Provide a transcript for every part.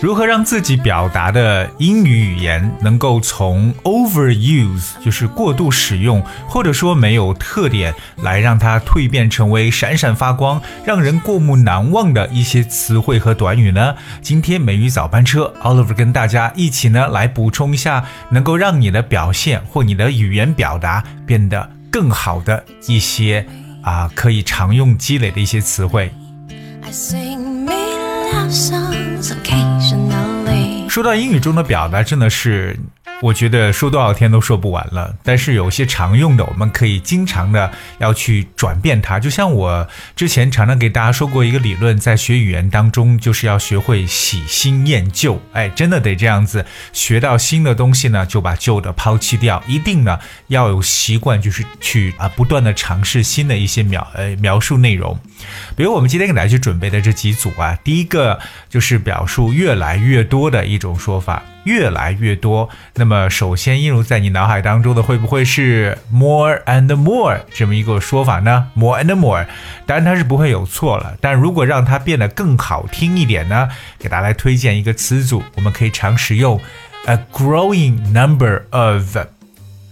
如何让自己表达的英语语言能够从 overuse，就是过度使用，或者说没有特点，来让它蜕变成为闪闪发光、让人过目难忘的一些词汇和短语呢？今天美语早班车，Oliver 跟大家一起呢来补充一下，能够让你的表现或你的语言表达变得更好的一些啊可以常用积累的一些词汇。I sing me love songs occasionally. 说到英语中的表达，真的是我觉得说多少天都说不完了。但是有些常用的，我们可以经常的要去转变它。就像我之前常常给大家说过一个理论，在学语言当中，就是要学会喜新厌旧。哎，真的得这样子，学到新的东西呢，就把旧的抛弃掉。一定呢要有习惯，就是去啊不断的尝试新的一些描呃描述内容。比如我们今天给大家去准备的这几组啊，第一个就是表述越来越多的一种说法，越来越多。那么首先映入在你脑海当中的会不会是 more and more 这么一个说法呢？more and more，当然它是不会有错了。但如果让它变得更好听一点呢，给大家来推荐一个词组，我们可以常使用 a growing number of。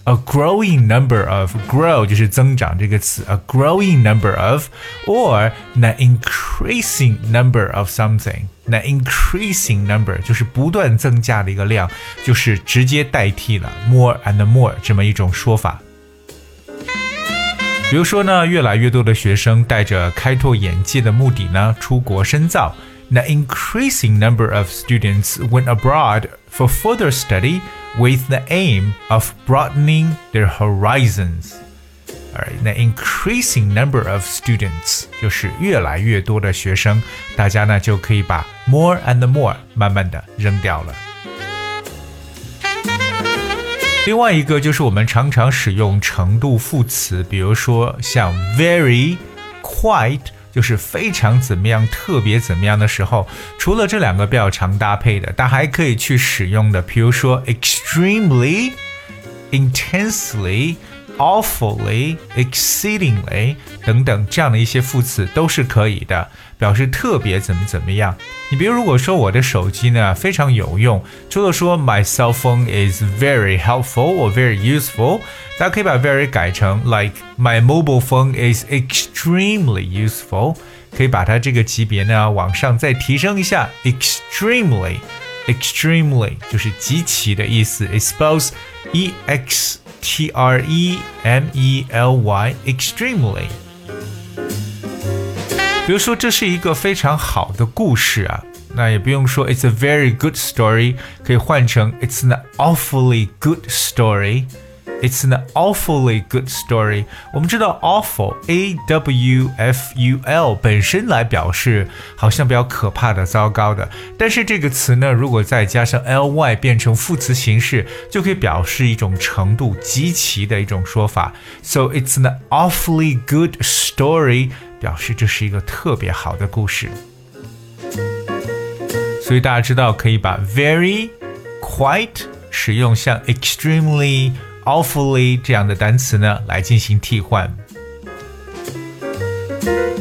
a growing number of grow 就是增长这个词，a growing number of or an increasing number of something。那 increasing number 就是不断增加的一个量，就是直接代替了 more and more 这么一种说法。比如说呢，越来越多的学生带着开拓眼界的目的呢，出国深造。An increasing number of students went abroad for further study with the aim of broadening their horizons. Alright, the increasing number of students 就是越来越多的学生，大家呢就可以把 more and more 慢慢的扔掉了。另外一个就是我们常常使用程度副词，比如说像 very、quite， 就是非常怎么样、特别怎么样的时候，除了这两个比较常搭配的，但还可以去使用的，比如说 extremely、intensely。awfully, exceedingly 等等这样的一些副词都是可以的，表示特别怎么怎么样。你比如如果说我的手机呢非常有用，除了说 my cell phone is very helpful or very useful，大家可以把 very 改成 like my mobile phone is extremely useful，可以把它这个级别呢往上再提升一下，extremely。extremely 就是极其的意思，it spells e x t r e m e l y extremely。比如说，这是一个非常好的故事啊，那也不用说 it's a very good story，可以换成 it's an awfully good story。 It's an awfully good story。我们知道 awful a w f u l 本身来表示好像比较可怕的、糟糕的，但是这个词呢，如果再加上 l y 变成副词形式，就可以表示一种程度极其的一种说法。So it's an awfully good story，表示这是一个特别好的故事。所以大家知道可以把 very、quite 使用像 extremely。Awfully 这样的单词呢来进行替换。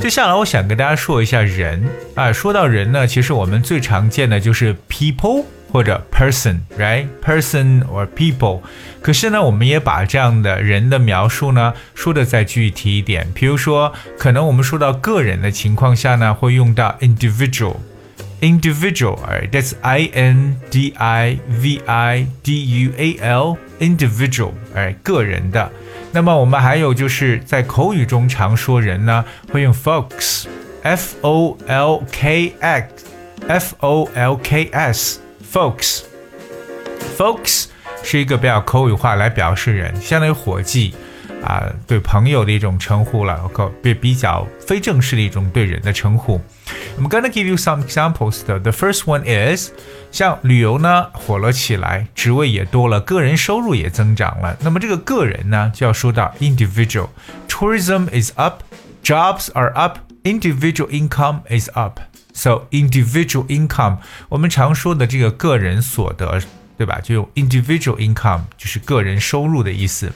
接下来我想跟大家说一下人啊，说到人呢，其实我们最常见的就是 people 或者 person，right？person or people。可是呢，我们也把这样的人的描述呢说的再具体一点，比如说，可能我们说到个人的情况下呢，会用到 individual。individual, alright, that's I N D I V I D U A L, individual, alright, 个人的。那么我们还有就是在口语中常说人呢，会用 folks, F O L K X, F O L K S, folks, folks 是一个比较口语化来表示人，相当于伙计。 啊，对朋友的一种称呼了，OK，，比比较非正式的一种对人的称呼。I'm gonna give you some examples。The first one is，像旅游呢火了起来，职位也多了，个人收入也增长了。那么这个个人呢，就要说到 individual。Tourism is up, jobs are up, individual income is up。So individual income，我们常说的这个个人所得，对吧？就用 individual income，就是个人收入的意思。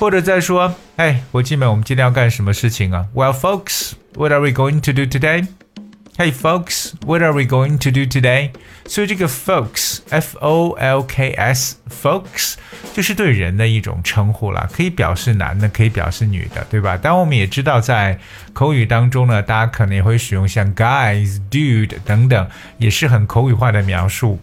或者再说，哎，伙计们，我们今天要干什么事情啊？Well, folks, what are we going to do today? Hey, folks, what are we going to do today? 所以这个 folks，f o l k s，folks 就是对人的一种称呼了，可以表示男的，可以表示女的，对吧？当然，我们也知道，在口语当中呢，大家可能也会使用像 guys、dude 等等，也是很口语化的描述。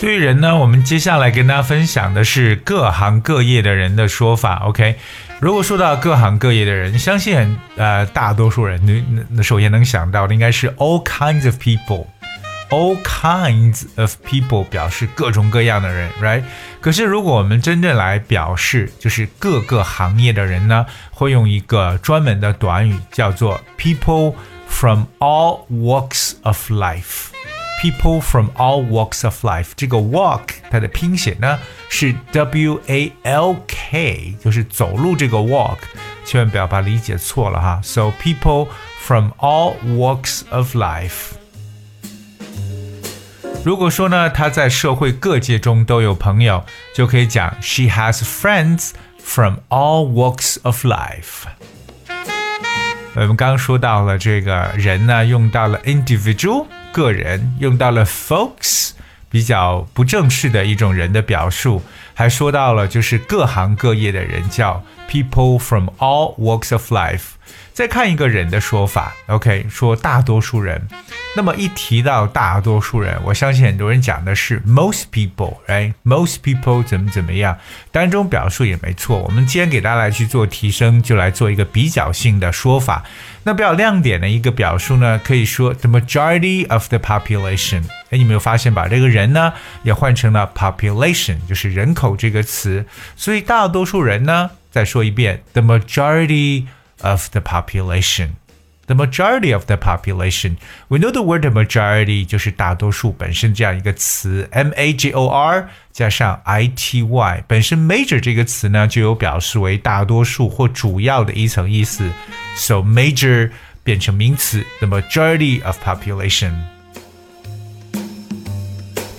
对于人呢，我们接下来跟大家分享的是各行各业的人的说法。OK，如果说到各行各业的人，相信呃大多数人，那那首先能想到的应该是 all kinds of people。All kinds of people 表示各种各样的人，right？可是如果我们真正来表示，就是各个行业的人呢，会用一个专门的短语，叫做 people from all walks of life。people from all walks of life。这个 walk 它的拼写呢是 W A L K，就是走路这个 walk，千万不要把理解错了哈。So people from all walks of life。如果说呢，他在社会各界中都有朋友，就可以讲 She has friends from all walks of life。我们刚刚说到了这个人呢，用到了 individual。 个人用到了 folks，比较不正式的一种人的表述，还说到了就是各行各业的人叫 people from all walks of life。再看一个人的说法，OK，说大多数人。那么一提到大多数人，我相信很多人讲的是 most people，right？most people 怎么怎么样？当中表述也没错。我们今天给大家来去做提升，就来做一个比较性的说法。那比较亮点的一个表述呢，可以说 the majority of the population。哎，你没有发现吧？这个人呢也换成了 population，就是人口这个词。所以大多数人呢，再说一遍，the majority。of the population. The majority of the population. We know the word majority 就是大多数本身这样一个词，M A J O R 加上 I T Y，本身 major 这个词呢就有表示为大多数或主要的一层意思，so major 变成名词，the majority of population。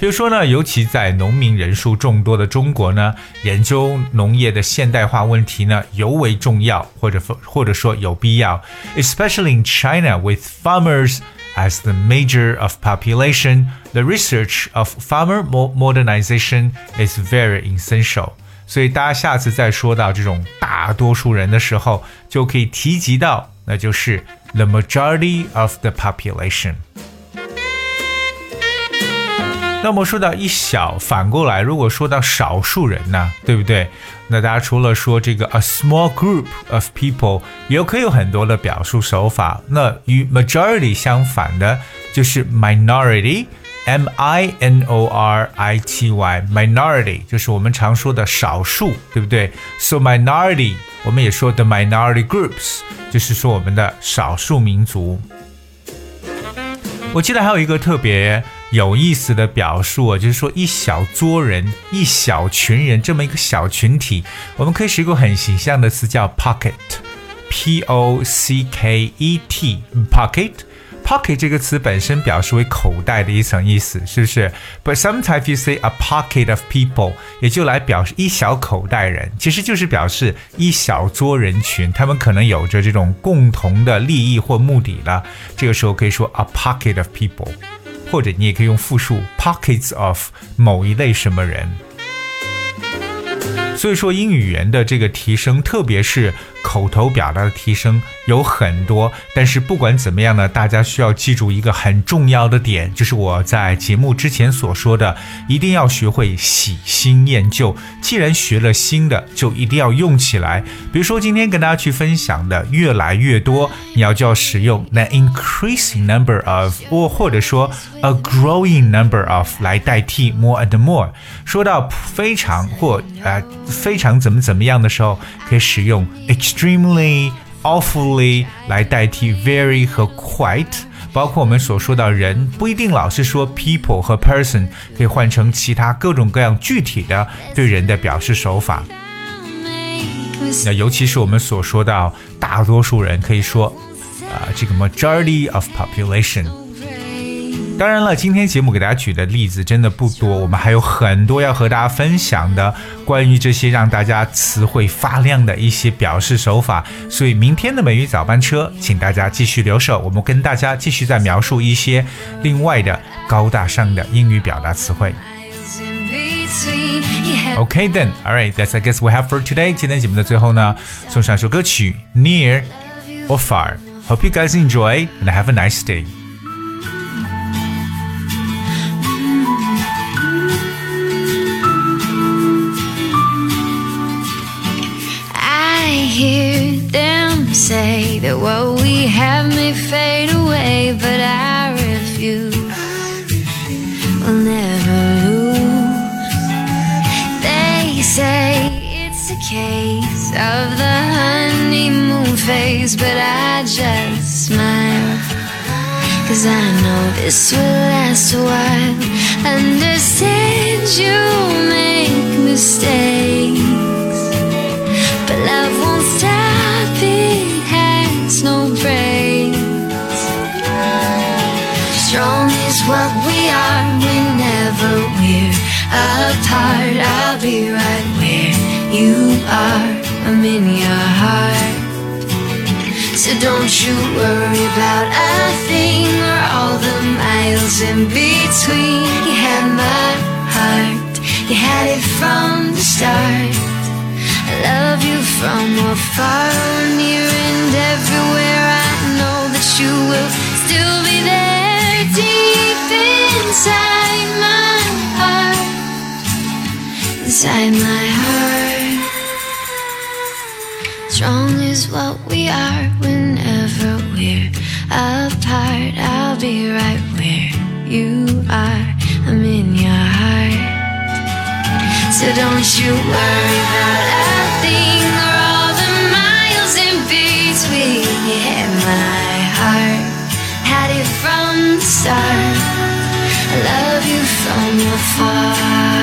比如说呢，尤其在农民人数众多的中国呢，研究农业的现代化问题呢尤为重要，或者或者说有必要。Especially in China, with farmers as the major of population, the research of farmer modernization is very essential. 所以大家下次再说到这种大多数人的时候，就可以提及到，那就是 the majority of the population。 那么说到一小，反过来，如果说到少数人呢，对不对？那大家除了说这个 a small group of people，也可以有很多的表述手法。那与 majority 相反的，就是 minority，m i n o r i t y，minority 就是我们常说的少数，对不对？So minority，我们也说 the minority groups，就是说我们的少数民族。我记得还有一个特别。有意思的表述啊，就是说一小撮人、一小群人这么一个小群体，我们可以使用很形象的词叫 pocket，p o c k e t，pocket。pocket 这个词本身表示为口袋的一层意思，是不是？But sometimes you say a pocket of people，也就来表示一小口袋人，其实就是表示一小撮人群，他们可能有着这种共同的利益或目的了。这个时候可以说 a pocket of people。或者你也可以用复数 pockets of 某一类什么人。所以说，英语语言的这个提升，特别是口头表达的提升，有很多。但是不管怎么样呢，大家需要记住一个很重要的点，就是我在节目之前所说的，一定要学会喜新厌旧。既然学了新的，就一定要用起来。比如说今天跟大家去分享的越来越多，你要就要使用 the increasing number of，或或者说 a growing number of 来代替 more and more。说到非常或啊。非常怎么怎么样的时候，可以使用 extremely、awfully 来代替 very 和 quite。包括我们所说到人，不一定老是说 people 和 person，可以换成其他各种各样具体的对人的表示手法。那尤其是我们所说到大多数人，可以说啊、这个 majority of population。当然了，今天节目给大家举的例子真的不多，我们还有很多要和大家分享的关于这些让大家词汇发亮的一些表示手法。所以明天的美语早班车，请大家继续留守，我们跟大家继续再描述一些另外的高大上的英语表达词汇。Okay then，all right，that's I guess we have for today. 今天节目的最后呢，送上一首歌曲《Near or Far》。Hope you guys enjoy and have a nice day. Hear them say that what we have may fade away, but I refuse. We'll never lose. They say it's a case of the honeymoon phase, but I just smile. Cause I know this will last a while. Understand you make mistakes. But love won't stop, it has no brakes. Strong is what we are whenever we're apart. I'll be right where you are, I'm in your heart. So don't you worry about a thing or all the miles in between. You had my heart, you had it from the start. Love you from afar, near and everywhere. I know that you will still be there deep inside my heart. Inside my heart. Strong is what we are whenever we're apart. I'll be right where you are. So don't you worry about a thing or all the miles in between. Had my heart, had it from the start. I love you from afar.